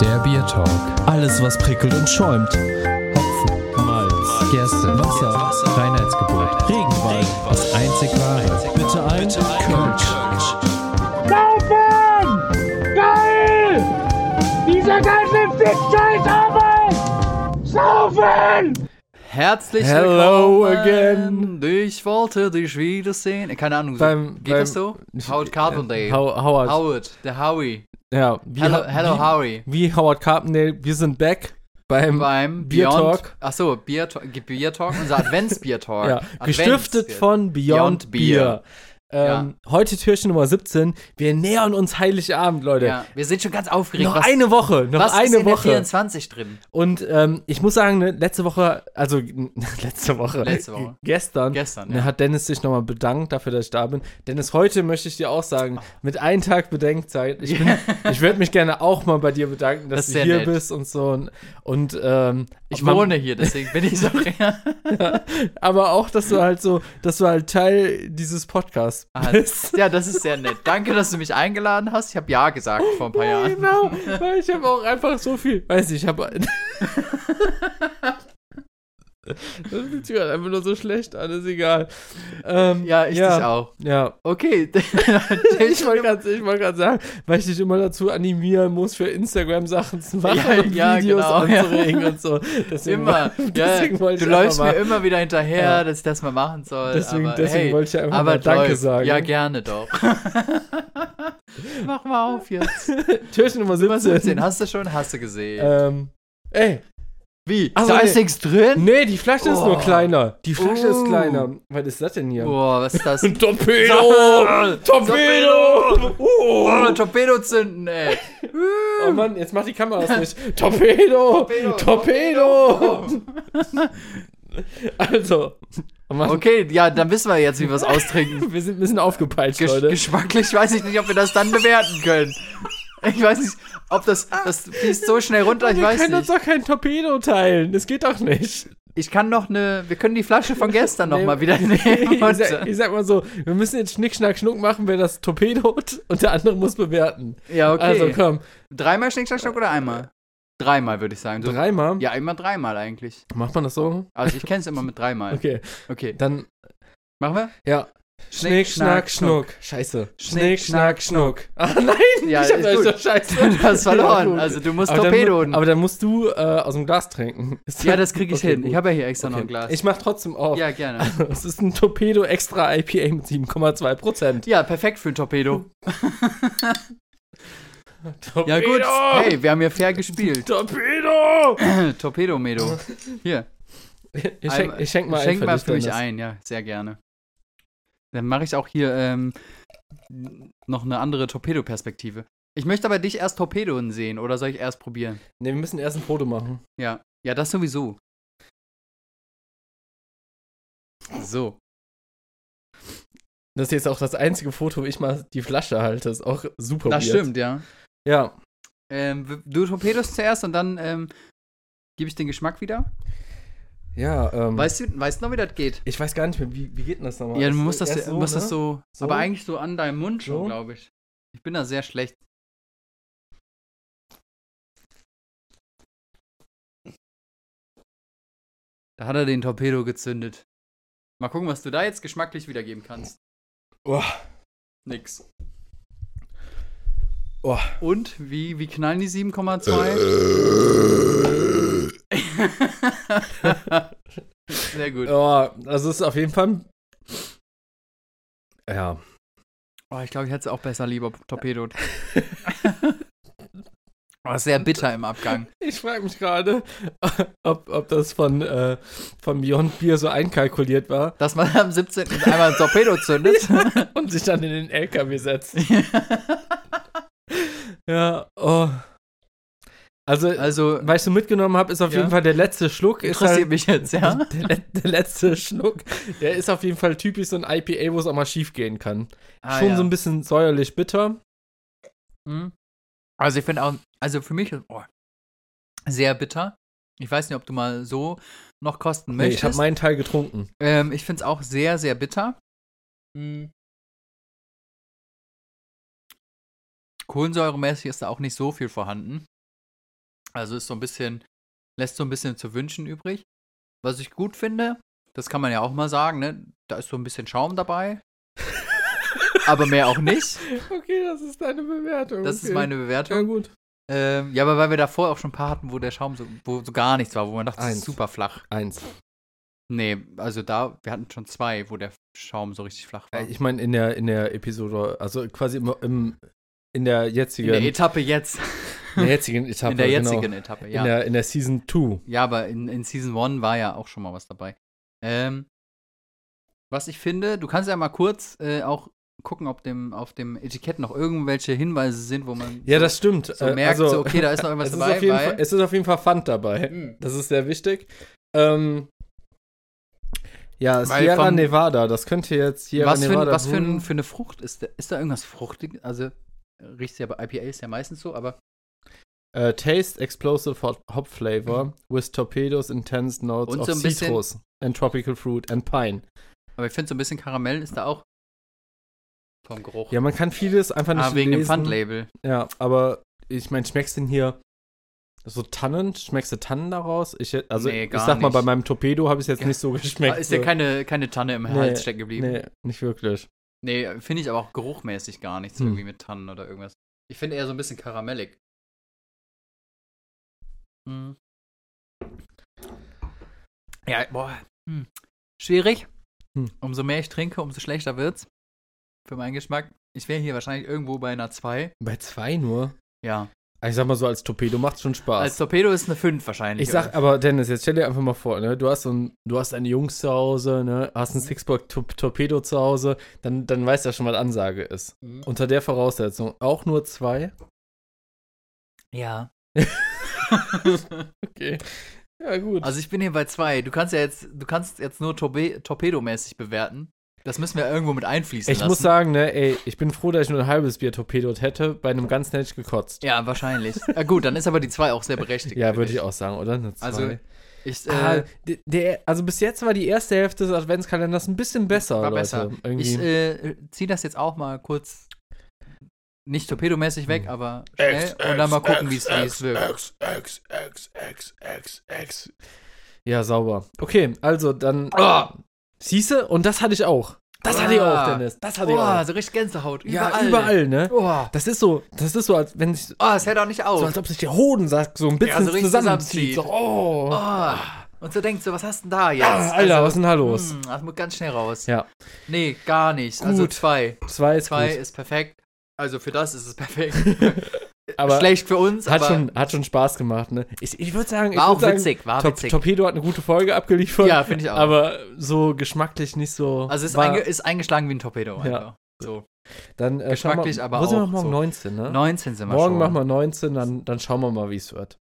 Der Bier Talk. Alles, was prickelt und schäumt. Hopfen, Malz, Gerste, Wasser, Reinheitsgebot, Regenwald. das einzig wahre. Bitte ein Kölsch. Saufen! Geil! Dieser ganze Fick-Scheiß Arbeit! Saufen! Herzlich Hello willkommen. again. Ich wollte dich wiedersehen. Keine Ahnung, Beim- geht beim- das so? Howard Carpendale. How, Howard. Howard, der Howie. Ja, wie, Hello, hello wie, Howie. wie Howard Carpendale. Wir sind back beim, Beim Bier Beyond, Talk. Achso, Bier, Talk- Bier Talk, unser Adventsbier Talk. ja, Advents- gestiftet von Beyond, Beyond Beer. Ähm, Heute Türchen Nummer 17. Wir nähern uns Heiligabend, Leute. Ja, wir sind schon ganz aufgeregt. Noch was, eine Woche, noch was ist eine in der Woche. 24 drin? Und ähm, ich muss sagen, ne, letzte Woche, also letzte Woche, Letzte Woche. gestern, Gestern, ne, ja. hat Dennis sich nochmal bedankt dafür, dass ich da bin. Dennis, heute möchte ich dir auch sagen, mit einem Tag Bedenkzeit, ich, bin, ich würde mich gerne auch mal bei dir bedanken, dass Das ist du hier nett. bist und so. Und, und ähm, Ich wohne hier, deswegen bin ich so. aber auch, dass du halt so, dass du halt Teil dieses Podcasts Bist. ja, das ist sehr nett. Danke, dass du mich eingeladen hast. Ich habe Ja gesagt vor ein paar Jahren. Genau, weil ich habe auch einfach so viel, weiß nicht, ich habe. Das fühlt sich gerade einfach nur so schlecht an, ist egal. Ähm, Ja, ich dich auch. Ja, Okay. ich wollte gerade wollt sagen, weil ich dich immer dazu animieren muss, für Instagram Sachen zu machen Ja, und ja, Videos genau, ja. anzuregen und so. Deswegen, Immer. Ja, deswegen wollte du läufst einfach mir mal, immer wieder hinterher, Ja. dass ich das mal machen soll. Deswegen- aber, deswegen hey, wollte ich einfach aber mal Danke läuft. sagen. Ja, gerne doch. Mach mal auf jetzt. Türchen Nummer Nummer 17. 17, hast du schon? Hast du gesehen. Ähm, ey, Wie? ach so, da nee. ist nichts drin? nee, die Flasche ist nur Oh. kleiner. Die Flasche ist Oh. kleiner. Was ist das denn hier? Boah, was ist das? Ein Torpedo! Torpedo! Oh, Oh. Torpedo zünden, ey. oh Mann, jetzt macht die Kamera das nicht. Torpedo! Torpedo! Also, oh Okay, ja, dann wissen wir jetzt, wie wir es austrinken. wir sind ein bisschen aufgepeitscht, Gesch Leute. geschmacklich weiß ich nicht, ob wir das dann bewerten können. Ich weiß nicht, ob das, das fließt so schnell runter, ich wir weiß können uns nicht. doch kein Torpedo teilen. Das geht doch nicht. Ich kann noch eine, wir können die Flasche von gestern noch mal wieder nehmen. ich, sag, ich sag mal so, wir müssen jetzt Schnick, Schnack, Schnuck machen, wer das torpedot und der andere muss bewerten. ja, okay. Also komm, Dreimal Schnick, Schnack, Schnuck oder einmal? Dreimal, würde ich sagen. So, dreimal. Ja, immer dreimal eigentlich. Macht man das so? Also ich kenne es immer mit dreimal. Okay, Okay. dann, Machen wir? ja. Schnick, Schnack, Schnuck. Scheiße. Schnick, Schnack, Schnuck. Ah, nein, Ja, ich hab euch doch scheiße. Du hast verloren. also du musst aber Torpedo. Dann, aber dann musst du äh, aus dem Glas trinken. Ist ja, das kriege ich Okay, hin. gut. Ich habe ja hier extra noch Okay. ein Glas. Ich mach trotzdem auf. ja, gerne. Es ist ein Torpedo Extra IPA mit 7,2 Prozent. Ja, perfekt für ein Torpedo. Ja, gut. Hey, wir haben ja fair gespielt. Torpedo! Torpedo-Medo. Hier. Ich schenk, ich schenk mal Schenk ein. mal dich, für mich ein, ja, sehr gerne. Dann mache ich auch hier ähm, noch eine andere Torpedo-Perspektive. Ich möchte aber dich erst Torpedoen sehen, oder soll ich erst probieren? Ne, wir müssen erst ein Foto machen. Ja. Ja, das sowieso. So. Das ist jetzt auch das einzige Foto, wo ich mal die Flasche halte. Ist auch super Das weird. stimmt, ja. Ja. Ähm, du Torpedos zuerst und dann ähm, gebe ich den Geschmack wieder. Ja, ähm. Weißt du, weißt du noch, wie das geht? ich weiß gar nicht mehr, wie, wie geht denn das nochmal? Ja, du musst das, erst du musst ne? das so, So? aber eigentlich so an deinem Mund schon, So? glaube ich. Ich bin da sehr schlecht. Da hat er den Torpedo gezündet. Mal gucken, was du da jetzt geschmacklich wiedergeben kannst. Oh. Nix. Oh. Und? Wie, wie knallen die 7,2? Sehr gut. Oh, also es ist auf jeden Fall. Ja. Oh, ich glaube, ich hätte es auch besser lieber torpedot. oh, sehr bitter im Abgang. Ich frage mich gerade, ob, ob das von, äh, von Beyond Beer so einkalkuliert war Dass man am 17. einmal ein Torpedo zündet. und sich dann in den LKW setzt. Ja, oh. Also, Also, was ich so mitgenommen habe, ist auf Ja. jeden Fall der letzte Schluck. Ist interessiert halt, mich jetzt, ja? der, der letzte Schluck, der ist auf jeden Fall typisch so ein IPA, wo es auch mal schief gehen kann. Ah, Schon ja. so ein bisschen säuerlich bitter. Mhm. Also, ich finde auch, also für mich, oh, sehr bitter. Ich weiß nicht, ob du mal so noch kosten Nee, ich habe möchtest. meinen Teil getrunken. ähm, ich finde es auch sehr, sehr bitter. Mhm. Kohlensäuremäßig ist da auch nicht so viel vorhanden. Also ist so ein bisschen, lässt so ein bisschen zu wünschen übrig. Was ich gut finde, das kann man ja auch mal sagen, ne? Da ist so ein bisschen Schaum dabei. aber mehr auch nicht. Okay, das ist deine Bewertung. Das ist meine Ja, Bewertung. gut. Ähm, ja, aber weil wir davor auch schon ein paar hatten, wo der Schaum so, wo so gar nichts war, wo man dachte, das Eins. ist super flach. Eins. Nee, also da, wir hatten schon zwei, wo der Schaum so richtig flach war. Äh, Ich meine, in der, in der Episode, also quasi im, im, in der jetzigen, in der Etappe jetzt. In der jetzigen Etappe. in der genau. jetzigen Etappe, ja. In, der, in der Season 2. Ja, aber in, in Season 1 war ja auch schon mal was dabei. Ähm, was ich finde, du kannst ja mal kurz äh, auch gucken, ob dem, auf dem Etikett noch irgendwelche Hinweise sind, wo man Ja, so, das stimmt. so Äh, merkt, also, so, okay, da ist noch irgendwas ist, dabei. Fall, es ist auf jeden Fall Pfand dabei. Hm. Das ist sehr wichtig. Ähm, ja, Weil Sierra von- Nevada, das könnte jetzt Sierra was für, Nevada was für, ein, für eine Frucht ist da? Ist da irgendwas fruchtig? Also, riecht ja bei IPAs ja meistens so, aber Äh, taste explosive hot, hop flavor with torpedoes intense notes Und of so ein bisschen- citrus and tropical fruit and pine. Aber ich finde, so ein bisschen Karamell ist da auch vom Geruch. Ja, man kann vieles einfach nicht ah, wegen dem lesen. Pfandlabel. Ja, aber ich meine, schmeckst du denn hier so Tannen? Schmeckst du Tannen daraus? Ich, also, Nee, ich sag mal, bei nicht. meinem Torpedo habe ich es jetzt Ja. nicht so geschmeckt. ist ja keine, keine Tanne im Nee, Hals stecken geblieben. Nee, nicht wirklich. Nee, finde ich aber auch geruchmäßig gar nichts Hm. irgendwie mit Tannen oder irgendwas. Ich finde eher so ein bisschen karamellig. Hm. Ja, boah. Hm. Schwierig. Hm. Umso mehr ich trinke, umso schlechter wird's. Für meinen Geschmack. Ich wäre hier wahrscheinlich irgendwo bei einer 2. Bei zwei nur? Ja. Ich sag mal so, als Torpedo macht schon Spaß. Als Torpedo ist eine 5 wahrscheinlich. ich sag oder? aber, Dennis, jetzt stell dir einfach mal vor, ne? Du hast so ein, du hast deine Jungs zu Hause, ne? Hast ein Sixpack Tor Torpedo zu Hause, dann, dann weißt du ja schon, was Ansage ist. Mhm. Unter der Voraussetzung auch nur zwei. Ja. Okay. Ja, gut. Also ich bin hier bei 2. Du kannst ja jetzt, du kannst jetzt nur Torpe Torpedomäßig bewerten. Das müssen wir irgendwo mit einfließen ich lassen. muss sagen, ne, ey, ich bin froh, dass ich nur ein halbes Bier torpedot hätte. Bei einem ganzen hätte ich gekotzt. Ja, wahrscheinlich. Ja, gut, dann ist aber die 2 auch sehr berechtigt. Ja, würde ich auch sagen, oder? Eine zwei. Also, Ich, äh, ah, der, also bis jetzt war die erste Hälfte des Adventskalenders ein bisschen besser, war Leute. besser. Irgendwie. Ich äh, ziehe das jetzt auch mal kurz nicht torpedomäßig weg, Hm. aber schnell und dann mal gucken, wie es wie es wirkt. X, X, X, X, X, X. Ja, sauber. Okay, also dann. Oh, Siehste? Und das hatte ich auch. Das hatte ich auch, Ah. Dennis. Das hatte ich oh, auch. so richtig Gänsehaut. Ja, Überall. überall, ne? Oh, Das ist so, das ist so, als wenn sich, oh es hört auch nicht auf. so als ob sich der Hodensack so ein bisschen so richtig zusammenzieht. So, oh. oh. Und so denkst du, was hast du denn da jetzt? Ah, Alter, was ist denn da los? hm, das muss ganz schnell raus. Ja. Nee, gar nicht. Also Gut. zwei. Zwei ist Zwei gut. ist perfekt. Also für das ist es perfekt. Aber Schlecht für uns, hat, aber schon, hat schon Spaß gemacht, ne? Ich, ich würde sagen, ich war würd auch sagen, witzig, war Tor witzig. Torpedo hat eine gute Folge abgeliefert. Ja, finde ich auch. Aber so geschmacklich nicht so. Also es ist, einge ist eingeschlagen wie ein Torpedo. Ja. Einfach. So. dann äh, schauen wir, aber wo sind wir auch morgen so. 19, ne? 19 sind wir Morgen schon. machen wir 19, dann, dann schauen wir mal, wie es wird.